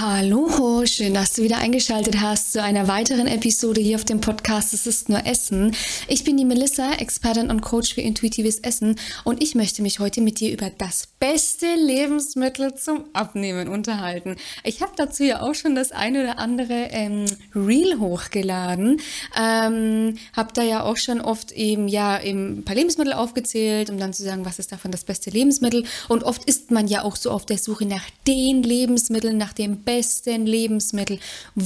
Hallo, schön, dass du wieder eingeschaltet hast zu einer weiteren Episode hier auf dem Podcast Es ist nur Essen. Ich bin die Melissa, Expertin und Coach für intuitives Essen und ich möchte mich heute mit dir über das beste Lebensmittel zum Abnehmen unterhalten. Ich habe dazu ja auch schon das eine oder andere ähm, Reel hochgeladen, ähm, habe da ja auch schon oft eben ja eben ein paar Lebensmittel aufgezählt, um dann zu sagen, was ist davon das beste Lebensmittel und oft ist man ja auch so auf der Suche nach den Lebensmitteln, nach dem besten Lebensmittel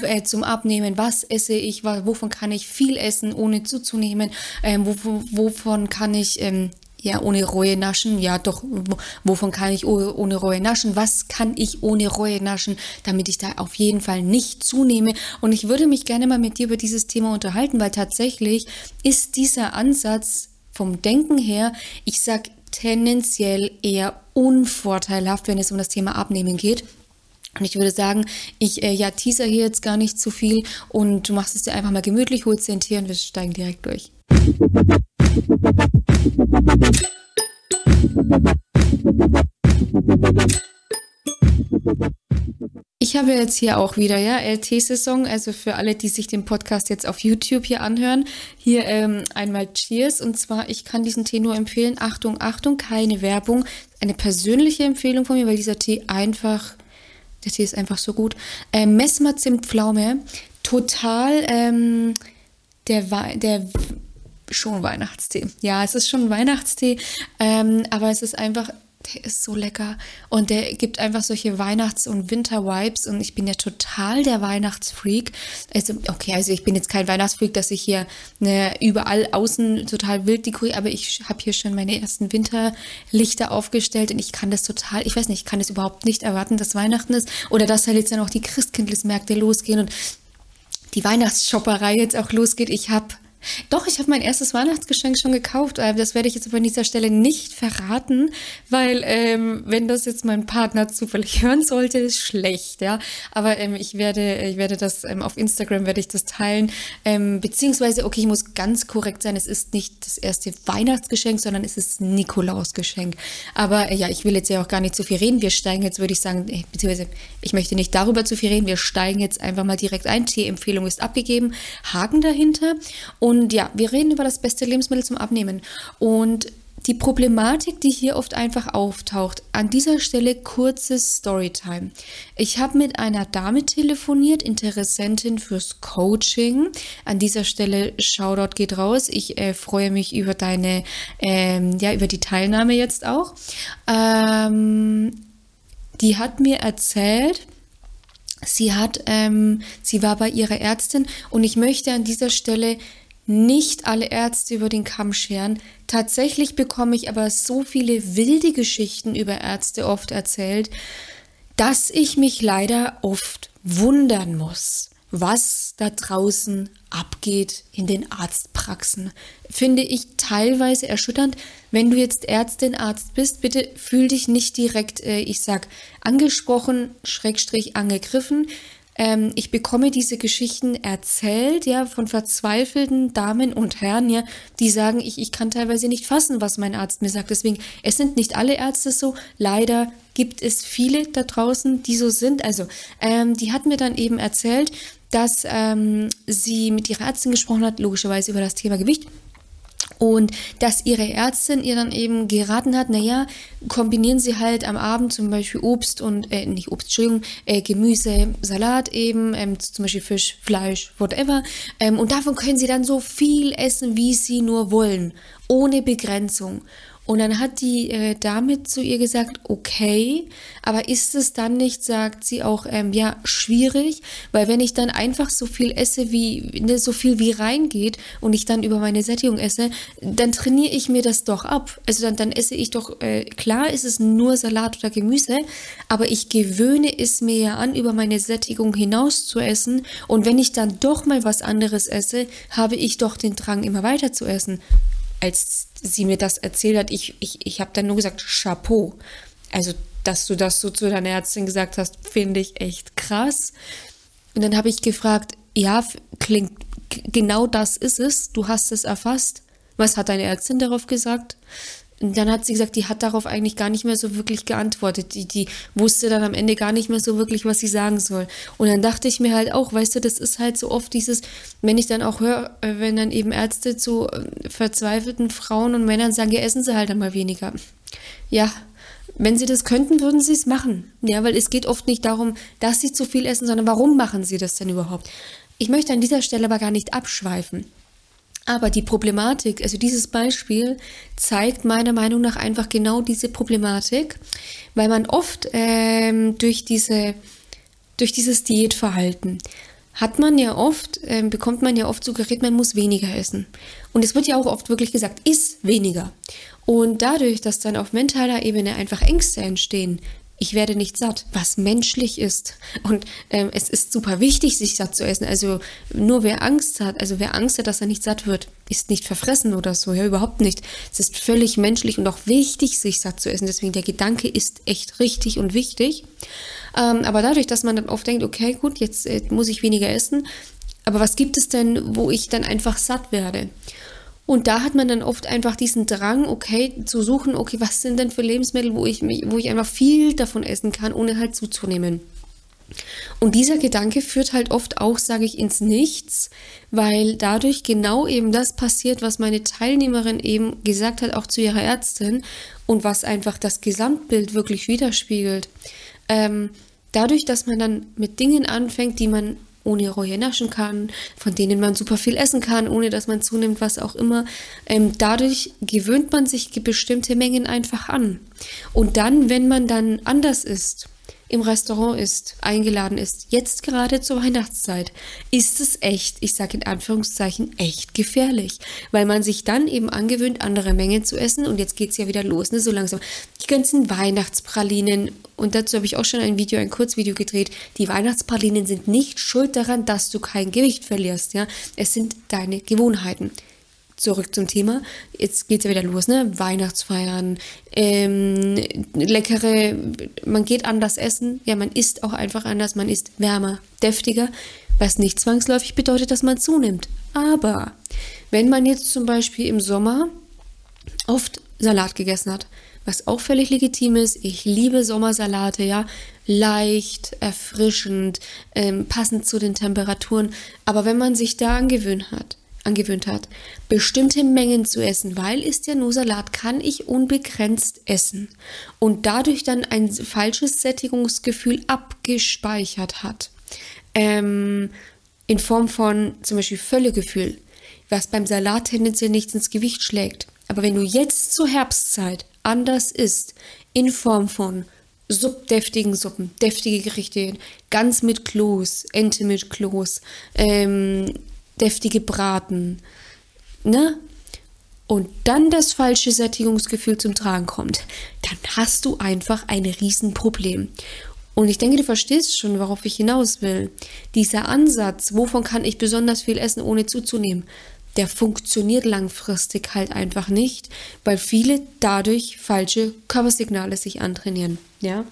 äh, zum Abnehmen. Was esse ich? Wovon kann ich viel essen, ohne zuzunehmen? Ähm, wovon kann ich ähm, ja, ohne Reue naschen. Ja, doch, wovon kann ich ohne Reue naschen? Was kann ich ohne Reue naschen, damit ich da auf jeden Fall nicht zunehme? Und ich würde mich gerne mal mit dir über dieses Thema unterhalten, weil tatsächlich ist dieser Ansatz vom Denken her, ich sag tendenziell eher unvorteilhaft, wenn es um das Thema Abnehmen geht. Und ich würde sagen, ich äh, ja teaser hier jetzt gar nicht zu viel und du machst es dir einfach mal gemütlich, holst dir ein Tier und wir steigen direkt durch. Ich habe jetzt hier auch wieder, ja, LT-Saison, also für alle, die sich den Podcast jetzt auf YouTube hier anhören, hier ähm, einmal Cheers. Und zwar, ich kann diesen Tee nur empfehlen. Achtung, Achtung, keine Werbung. Eine persönliche Empfehlung von mir, weil dieser Tee einfach der Tee ist einfach so gut. Äh, Messmer Zimtpflaume. Total ähm, der, der schon Weihnachtstee. Ja, es ist schon Weihnachtstee, ähm, aber es ist einfach der ist so lecker und der gibt einfach solche Weihnachts- und Winter-Vibes und ich bin ja total der Weihnachtsfreak. Also, okay, also ich bin jetzt kein Weihnachtsfreak, dass ich hier ne, überall außen total wild dekoriere, aber ich habe hier schon meine ersten Winterlichter aufgestellt und ich kann das total, ich weiß nicht, ich kann es überhaupt nicht erwarten, dass Weihnachten ist oder dass halt jetzt dann auch die Christkindlesmärkte losgehen und die Weihnachtsshopperei jetzt auch losgeht. Ich habe doch, ich habe mein erstes Weihnachtsgeschenk schon gekauft. Äh, das werde ich jetzt aber an dieser Stelle nicht verraten, weil ähm, wenn das jetzt mein Partner zufällig hören sollte, ist schlecht, ja. Aber ähm, ich werde, ich werde das ähm, auf Instagram werde ich das teilen. Ähm, beziehungsweise, okay, ich muss ganz korrekt sein. Es ist nicht das erste Weihnachtsgeschenk, sondern es ist Nikolausgeschenk. Aber äh, ja, ich will jetzt ja auch gar nicht zu viel reden. Wir steigen jetzt, würde ich sagen, äh, beziehungsweise ich möchte nicht darüber zu viel reden. Wir steigen jetzt einfach mal direkt ein. Tee-Empfehlung ist abgegeben. Haken dahinter und und ja, wir reden über das beste Lebensmittel zum Abnehmen. Und die Problematik, die hier oft einfach auftaucht, an dieser Stelle kurzes Storytime. Ich habe mit einer Dame telefoniert, Interessentin fürs Coaching. An dieser Stelle Shoutout geht raus. Ich äh, freue mich über deine, ähm, ja, über die Teilnahme jetzt auch. Ähm, die hat mir erzählt, sie hat, ähm, sie war bei ihrer Ärztin und ich möchte an dieser Stelle nicht alle Ärzte über den Kamm scheren. Tatsächlich bekomme ich aber so viele wilde Geschichten über Ärzte oft erzählt, dass ich mich leider oft wundern muss, was da draußen abgeht in den Arztpraxen. Finde ich teilweise erschütternd. Wenn du jetzt Ärztin, Arzt bist, bitte fühl dich nicht direkt, äh, ich sag, angesprochen, schrägstrich angegriffen. Ähm, ich bekomme diese Geschichten erzählt, ja, von verzweifelten Damen und Herren, ja, die sagen, ich, ich kann teilweise nicht fassen, was mein Arzt mir sagt. Deswegen, es sind nicht alle Ärzte so. Leider gibt es viele da draußen, die so sind. Also, ähm, die hat mir dann eben erzählt, dass ähm, sie mit ihrer Ärztin gesprochen hat, logischerweise über das Thema Gewicht und dass ihre Ärztin ihr dann eben geraten hat, naja, kombinieren Sie halt am Abend zum Beispiel Obst und, äh, nicht Obst, Entschuldigung, äh, Gemüse, Salat eben, ähm, zum Beispiel Fisch, Fleisch, whatever. Ähm, und davon können Sie dann so viel essen, wie Sie nur wollen, ohne Begrenzung. Und dann hat die äh, Dame zu ihr gesagt, okay, aber ist es dann nicht, sagt sie auch, ähm, ja, schwierig, weil wenn ich dann einfach so viel esse, wie, ne, so viel wie reingeht und ich dann über meine Sättigung esse, dann trainiere ich mir das doch ab. Also dann, dann esse ich doch, äh, klar ist es nur Salat oder Gemüse, aber ich gewöhne es mir ja an, über meine Sättigung hinaus zu essen. Und wenn ich dann doch mal was anderes esse, habe ich doch den Drang, immer weiter zu essen als sie mir das erzählt hat, ich, ich, ich habe dann nur gesagt, Chapeau. Also, dass du das so zu deiner Ärztin gesagt hast, finde ich echt krass. Und dann habe ich gefragt, ja, klingt, genau das ist es, du hast es erfasst. Was hat deine Ärztin darauf gesagt? Und dann hat sie gesagt, die hat darauf eigentlich gar nicht mehr so wirklich geantwortet. Die, die wusste dann am Ende gar nicht mehr so wirklich, was sie sagen soll. Und dann dachte ich mir halt auch, weißt du, das ist halt so oft dieses, wenn ich dann auch höre, äh, wenn dann eben Ärzte zu äh, verzweifelten Frauen und Männern sagen, ja, essen sie halt einmal weniger. Ja, wenn sie das könnten, würden sie es machen. Ja, weil es geht oft nicht darum, dass sie zu viel essen, sondern warum machen sie das denn überhaupt? Ich möchte an dieser Stelle aber gar nicht abschweifen. Aber die Problematik, also dieses Beispiel zeigt meiner Meinung nach einfach genau diese Problematik, weil man oft ähm, durch diese durch dieses Diätverhalten hat man ja oft, ähm, bekommt man ja oft suggeriert, man muss weniger essen. Und es wird ja auch oft wirklich gesagt, iss weniger. Und dadurch, dass dann auf mentaler Ebene einfach Ängste entstehen, ich werde nicht satt, was menschlich ist. Und ähm, es ist super wichtig, sich satt zu essen. Also nur wer Angst hat, also wer Angst hat, dass er nicht satt wird, ist nicht verfressen oder so, ja, überhaupt nicht. Es ist völlig menschlich und auch wichtig, sich satt zu essen. Deswegen der Gedanke ist echt richtig und wichtig. Ähm, aber dadurch, dass man dann oft denkt, okay, gut, jetzt äh, muss ich weniger essen, aber was gibt es denn, wo ich dann einfach satt werde? Und da hat man dann oft einfach diesen Drang, okay, zu suchen, okay, was sind denn für Lebensmittel, wo ich, wo ich einfach viel davon essen kann, ohne halt zuzunehmen. Und dieser Gedanke führt halt oft auch, sage ich, ins Nichts, weil dadurch genau eben das passiert, was meine Teilnehmerin eben gesagt hat, auch zu ihrer Ärztin und was einfach das Gesamtbild wirklich widerspiegelt. Ähm, dadurch, dass man dann mit Dingen anfängt, die man ohne Reue naschen kann, von denen man super viel essen kann, ohne dass man zunimmt, was auch immer. Ähm, dadurch gewöhnt man sich bestimmte Mengen einfach an. Und dann, wenn man dann anders isst, im Restaurant ist, eingeladen ist, jetzt gerade zur Weihnachtszeit, ist es echt, ich sage in Anführungszeichen, echt gefährlich, weil man sich dann eben angewöhnt, andere Mengen zu essen und jetzt geht es ja wieder los, ne, so langsam. Die ganzen Weihnachtspralinen und dazu habe ich auch schon ein Video, ein Kurzvideo gedreht. Die Weihnachtspralinen sind nicht schuld daran, dass du kein Gewicht verlierst, ja. Es sind deine Gewohnheiten zurück zum Thema. Jetzt geht es ja wieder los, ne? Weihnachtsfeiern, ähm, leckere, man geht anders essen. Ja, man isst auch einfach anders, man isst wärmer, deftiger, was nicht zwangsläufig bedeutet, dass man zunimmt. Aber wenn man jetzt zum Beispiel im Sommer oft Salat gegessen hat, was auch völlig legitim ist. Ich liebe Sommersalate, ja. Leicht, erfrischend, ähm, passend zu den Temperaturen. Aber wenn man sich da angewöhnt hat, angewöhnt hat, bestimmte Mengen zu essen, weil ist ja nur Salat, kann ich unbegrenzt essen und dadurch dann ein falsches Sättigungsgefühl abgespeichert hat. Ähm, in Form von zum Beispiel Völlegefühl, was beim Salat tendenziell nichts ins Gewicht schlägt. Aber wenn du jetzt zur Herbstzeit anders isst, in Form von subdeftigen Suppen, deftige Gerichte, ganz mit Kloß, Ente mit Kloß, ähm, deftige Braten, ne? Und dann das falsche Sättigungsgefühl zum Tragen kommt, dann hast du einfach ein Riesenproblem. Und ich denke, du verstehst schon, worauf ich hinaus will. Dieser Ansatz, wovon kann ich besonders viel essen, ohne zuzunehmen, der funktioniert langfristig halt einfach nicht, weil viele dadurch falsche Körpersignale sich antrainieren. Ja.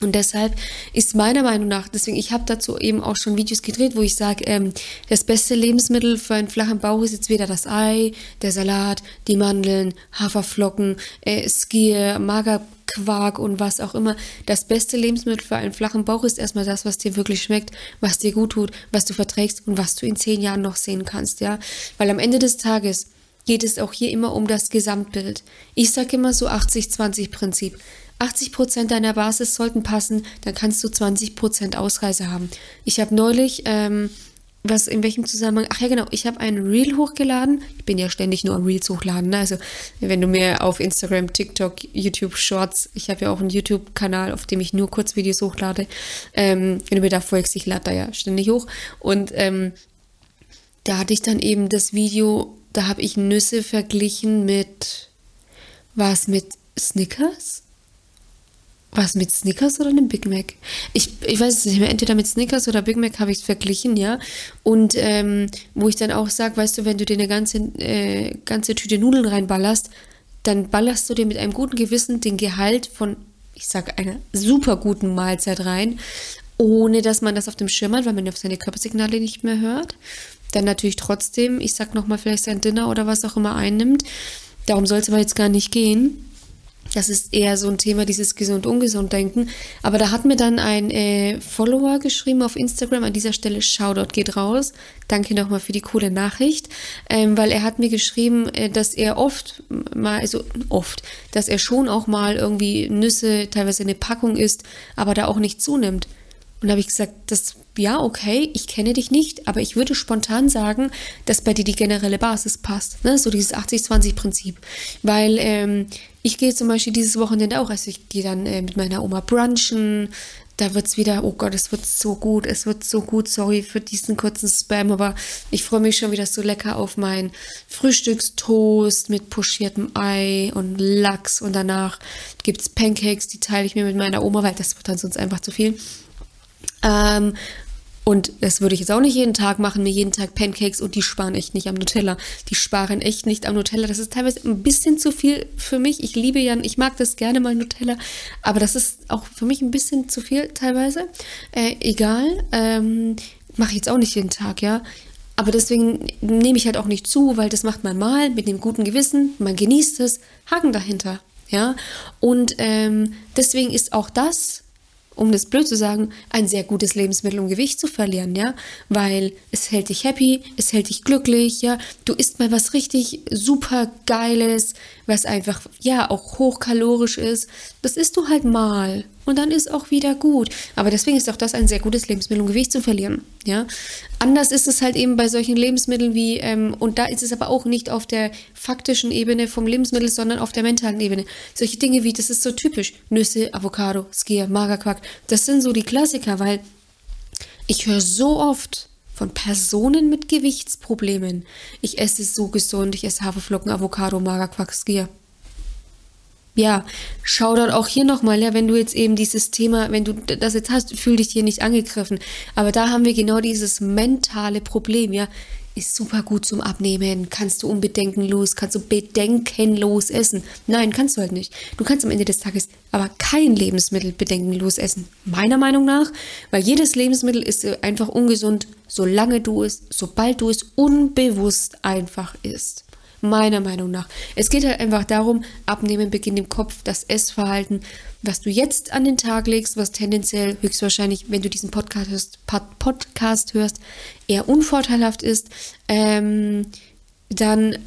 Und deshalb ist meiner Meinung nach, deswegen, ich habe dazu eben auch schon Videos gedreht, wo ich sage, ähm, das beste Lebensmittel für einen flachen Bauch ist jetzt weder das Ei, der Salat, die Mandeln, Haferflocken, äh, Skier, Magerquark und was auch immer. Das beste Lebensmittel für einen flachen Bauch ist erstmal das, was dir wirklich schmeckt, was dir gut tut, was du verträgst und was du in zehn Jahren noch sehen kannst, ja. Weil am Ende des Tages geht es auch hier immer um das Gesamtbild. Ich sage immer so 80-20-Prinzip. 80 Prozent deiner Basis sollten passen, dann kannst du 20 Prozent Ausreise haben. Ich habe neulich, ähm, was in welchem Zusammenhang? Ach ja, genau, ich habe ein Reel hochgeladen. Ich bin ja ständig nur am Reels hochladen. Ne? Also, wenn du mir auf Instagram, TikTok, YouTube Shorts, ich habe ja auch einen YouTube-Kanal, auf dem ich nur Kurzvideos hochlade. Ähm, wenn du mir da folgst, ich lade da ja ständig hoch. Und ähm, da hatte ich dann eben das Video, da habe ich Nüsse verglichen mit, was mit Snickers? Was mit Snickers oder einem Big Mac? Ich, ich weiß es nicht mehr, entweder mit Snickers oder Big Mac habe ich es verglichen, ja. Und ähm, wo ich dann auch sage, weißt du, wenn du dir eine ganze, äh, ganze Tüte Nudeln reinballerst, dann ballerst du dir mit einem guten Gewissen den Gehalt von, ich sage, einer super guten Mahlzeit rein, ohne dass man das auf dem Schirm hat, weil man auf seine Körpersignale nicht mehr hört. Dann natürlich trotzdem, ich sag nochmal, vielleicht sein Dinner oder was auch immer einnimmt. Darum soll es aber jetzt gar nicht gehen. Das ist eher so ein Thema, dieses gesund-ungesund-Denken. Aber da hat mir dann ein äh, Follower geschrieben auf Instagram. An dieser Stelle Shoutout geht raus. Danke nochmal für die coole Nachricht. Ähm, weil er hat mir geschrieben, äh, dass er oft mal, also oft, dass er schon auch mal irgendwie Nüsse, teilweise eine Packung isst, aber da auch nicht zunimmt. Und habe ich gesagt, das, ja, okay, ich kenne dich nicht, aber ich würde spontan sagen, dass bei dir die generelle Basis passt. Ne? So dieses 80-20-Prinzip. Weil ähm, ich gehe zum Beispiel dieses Wochenende auch, also ich gehe dann äh, mit meiner Oma brunchen. Da wird es wieder, oh Gott, es wird so gut, es wird so gut, sorry für diesen kurzen Spam, aber ich freue mich schon wieder so lecker auf meinen Frühstückstoast mit pochiertem Ei und Lachs und danach gibt es Pancakes, die teile ich mir mit meiner Oma, weil das wird dann sonst einfach zu viel. Ähm, und das würde ich jetzt auch nicht jeden Tag machen, mir jeden Tag Pancakes und die sparen echt nicht am Nutella. Die sparen echt nicht am Nutella. Das ist teilweise ein bisschen zu viel für mich. Ich liebe ja, ich mag das gerne mal Nutella, aber das ist auch für mich ein bisschen zu viel teilweise. Äh, egal, ähm, mache ich jetzt auch nicht jeden Tag, ja. Aber deswegen nehme ich halt auch nicht zu, weil das macht man mal mit einem guten Gewissen, man genießt es, Haken dahinter, ja. Und ähm, deswegen ist auch das um das blöd zu sagen, ein sehr gutes Lebensmittel, um Gewicht zu verlieren, ja, weil es hält dich happy, es hält dich glücklich, ja, du isst mal was richtig super geiles, was einfach, ja, auch hochkalorisch ist, das isst du halt mal und dann ist auch wieder gut. Aber deswegen ist auch das ein sehr gutes Lebensmittel, um Gewicht zu verlieren. Ja, anders ist es halt eben bei solchen Lebensmitteln wie ähm, und da ist es aber auch nicht auf der faktischen Ebene vom Lebensmittel, sondern auf der mentalen Ebene. Solche Dinge wie das ist so typisch Nüsse, Avocado, Skier, Magerquark. Das sind so die Klassiker, weil ich höre so oft von Personen mit Gewichtsproblemen. Ich esse so gesund, ich esse Haferflocken, Avocado, Magerquark, Skier ja, schau dort auch hier nochmal, ja, wenn du jetzt eben dieses Thema, wenn du das jetzt hast, fühl dich hier nicht angegriffen. Aber da haben wir genau dieses mentale Problem, ja. Ist super gut zum Abnehmen, kannst du unbedenkenlos, kannst du bedenkenlos essen. Nein, kannst du halt nicht. Du kannst am Ende des Tages aber kein Lebensmittel bedenkenlos essen. Meiner Meinung nach, weil jedes Lebensmittel ist einfach ungesund, solange du es, sobald du es unbewusst einfach isst. Meiner Meinung nach. Es geht halt einfach darum, abnehmen beginnt im Kopf, das Essverhalten, was du jetzt an den Tag legst, was tendenziell höchstwahrscheinlich, wenn du diesen Podcast hörst, Podcast hörst eher unvorteilhaft ist, ähm, dann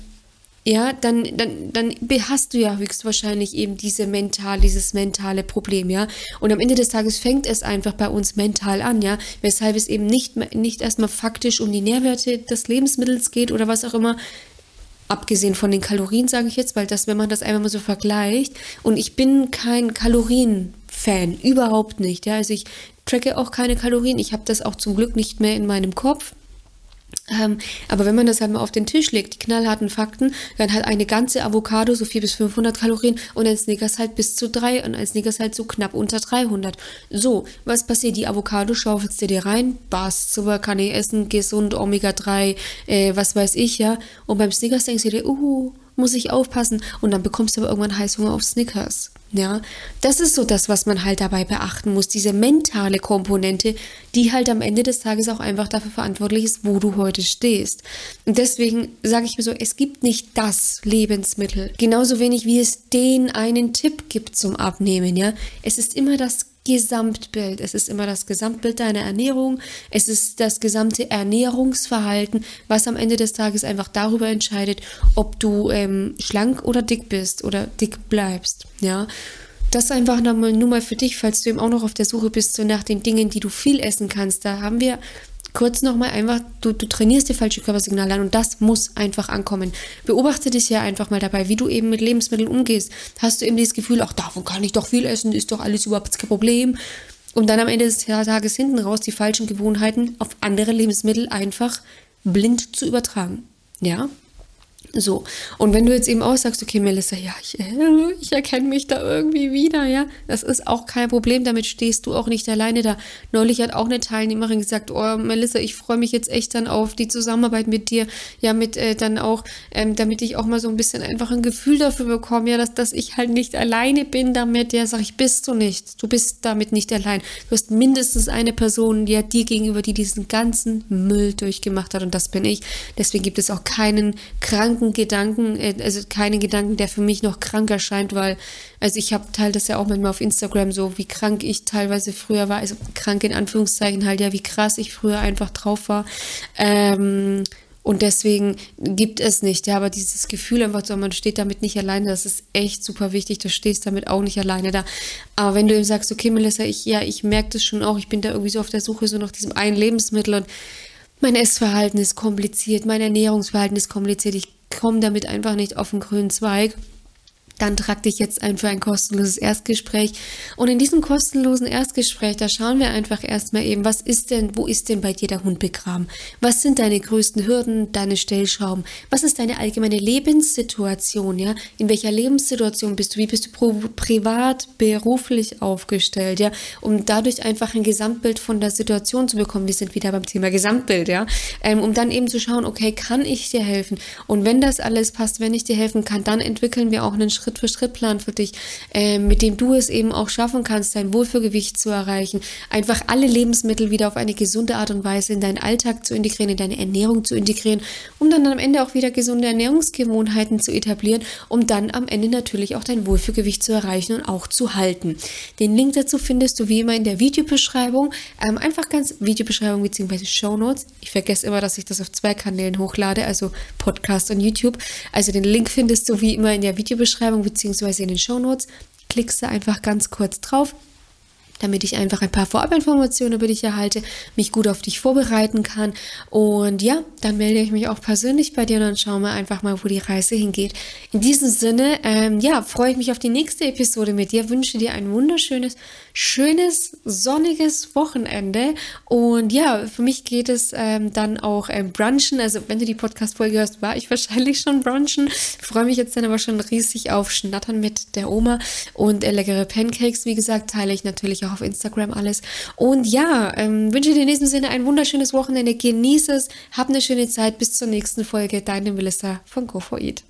ja, dann, dann, dann hast du ja höchstwahrscheinlich eben diese mental, dieses mentale Problem, ja. Und am Ende des Tages fängt es einfach bei uns mental an, ja. Weshalb es eben nicht, nicht erstmal faktisch um die Nährwerte des Lebensmittels geht oder was auch immer, abgesehen von den Kalorien, sage ich jetzt, weil das, wenn man das einfach mal so vergleicht, und ich bin kein Kalorien-Fan, überhaupt nicht. Ja, also ich tracke auch keine Kalorien. Ich habe das auch zum Glück nicht mehr in meinem Kopf. Ähm, aber wenn man das halt mal auf den Tisch legt, die knallharten Fakten, dann hat eine ganze Avocado so 400 bis 500 Kalorien und ein Snickers halt bis zu 3 und ein Snickers halt so knapp unter 300. So, was passiert? Die Avocado schaufelst du dir rein, Bass, Zucker kann ich essen, gesund, Omega-3, äh, was weiß ich, ja. Und beim Snickers denkst du dir, uh, muss ich aufpassen. Und dann bekommst du aber irgendwann Heißhunger auf Snickers. Ja, das ist so das, was man halt dabei beachten muss. Diese mentale Komponente, die halt am Ende des Tages auch einfach dafür verantwortlich ist, wo du heute stehst. Und deswegen sage ich mir so, es gibt nicht das Lebensmittel. Genauso wenig wie es den einen Tipp gibt zum Abnehmen, ja. Es ist immer das Gesamtbild. Es ist immer das Gesamtbild deiner Ernährung. Es ist das gesamte Ernährungsverhalten, was am Ende des Tages einfach darüber entscheidet, ob du ähm, schlank oder dick bist oder dick bleibst. Ja. Das einfach nur mal für dich, falls du eben auch noch auf der Suche bist, so nach den Dingen, die du viel essen kannst. Da haben wir kurz nochmal einfach, du, du trainierst die falsche Körpersignale an und das muss einfach ankommen. Beobachte dich ja einfach mal dabei, wie du eben mit Lebensmitteln umgehst. Hast du eben dieses Gefühl, ach, davon kann ich doch viel essen, ist doch alles überhaupt kein Problem. Und dann am Ende des Tages hinten raus die falschen Gewohnheiten auf andere Lebensmittel einfach blind zu übertragen. Ja? So, und wenn du jetzt eben auch sagst, okay, Melissa, ja, ich, ich erkenne mich da irgendwie wieder, ja, das ist auch kein Problem, damit stehst du auch nicht alleine da. Neulich hat auch eine Teilnehmerin gesagt, oh, Melissa, ich freue mich jetzt echt dann auf die Zusammenarbeit mit dir, ja, mit äh, dann auch, ähm, damit ich auch mal so ein bisschen einfach ein Gefühl dafür bekomme, ja, dass, dass ich halt nicht alleine bin damit, ja, sag ich, bist du nicht, du bist damit nicht allein. Du hast mindestens eine Person, die hat dir gegenüber, die diesen ganzen Müll durchgemacht hat und das bin ich. Deswegen gibt es auch keinen kranken kranken Gedanken, äh, also keinen Gedanken, der für mich noch krank erscheint, weil, also ich habe teile das ja auch manchmal auf Instagram so, wie krank ich teilweise früher war, also krank in Anführungszeichen halt, ja, wie krass ich früher einfach drauf war. Ähm, und deswegen gibt es nicht, ja, aber dieses Gefühl einfach so, man steht damit nicht alleine, das ist echt super wichtig, du stehst damit auch nicht alleine da. Aber wenn du ihm sagst, okay, Melissa, ich, ja, ich merke das schon auch, ich bin da irgendwie so auf der Suche so nach diesem einen Lebensmittel und mein Essverhalten ist kompliziert, mein Ernährungsverhalten ist kompliziert, ich komme damit einfach nicht auf den grünen Zweig dann trag dich jetzt ein für ein kostenloses Erstgespräch. Und in diesem kostenlosen Erstgespräch, da schauen wir einfach erstmal eben, was ist denn, wo ist denn bei dir der Hund begraben? Was sind deine größten Hürden, deine Stellschrauben? Was ist deine allgemeine Lebenssituation, ja? In welcher Lebenssituation bist du? Wie bist du privat, beruflich aufgestellt, ja? Um dadurch einfach ein Gesamtbild von der Situation zu bekommen. Wir sind wieder beim Thema Gesamtbild, ja? Ähm, um dann eben zu schauen, okay, kann ich dir helfen? Und wenn das alles passt, wenn ich dir helfen kann, dann entwickeln wir auch einen Schritt Schritt-für-Schritt-Plan für dich, äh, mit dem du es eben auch schaffen kannst, dein Wohlfühlgewicht zu erreichen. Einfach alle Lebensmittel wieder auf eine gesunde Art und Weise in deinen Alltag zu integrieren, in deine Ernährung zu integrieren, um dann am Ende auch wieder gesunde Ernährungsgewohnheiten zu etablieren, um dann am Ende natürlich auch dein Wohlfühlgewicht zu erreichen und auch zu halten. Den Link dazu findest du wie immer in der Videobeschreibung. Ähm, einfach ganz Videobeschreibung bzw. Show Notes. Ich vergesse immer, dass ich das auf zwei Kanälen hochlade, also Podcast und YouTube. Also den Link findest du wie immer in der Videobeschreibung Bzw. in den Shownotes. Klickst du einfach ganz kurz drauf damit ich einfach ein paar Vorabinformationen über dich erhalte, mich gut auf dich vorbereiten kann. Und ja, dann melde ich mich auch persönlich bei dir und dann schauen wir einfach mal, wo die Reise hingeht. In diesem Sinne, ähm, ja, freue ich mich auf die nächste Episode mit dir, wünsche dir ein wunderschönes, schönes, sonniges Wochenende. Und ja, für mich geht es ähm, dann auch ähm, brunchen. Also wenn du die Podcast-Folge hörst, war ich wahrscheinlich schon brunchen. freue mich jetzt dann aber schon riesig auf Schnattern mit der Oma und äh, leckere Pancakes. Wie gesagt, teile ich natürlich auch auch auf Instagram alles. Und ja, ähm, wünsche dir in diesem Sinne ein wunderschönes Wochenende. Genieße es, hab eine schöne Zeit. Bis zur nächsten Folge. Deine Melissa von Go4Eat.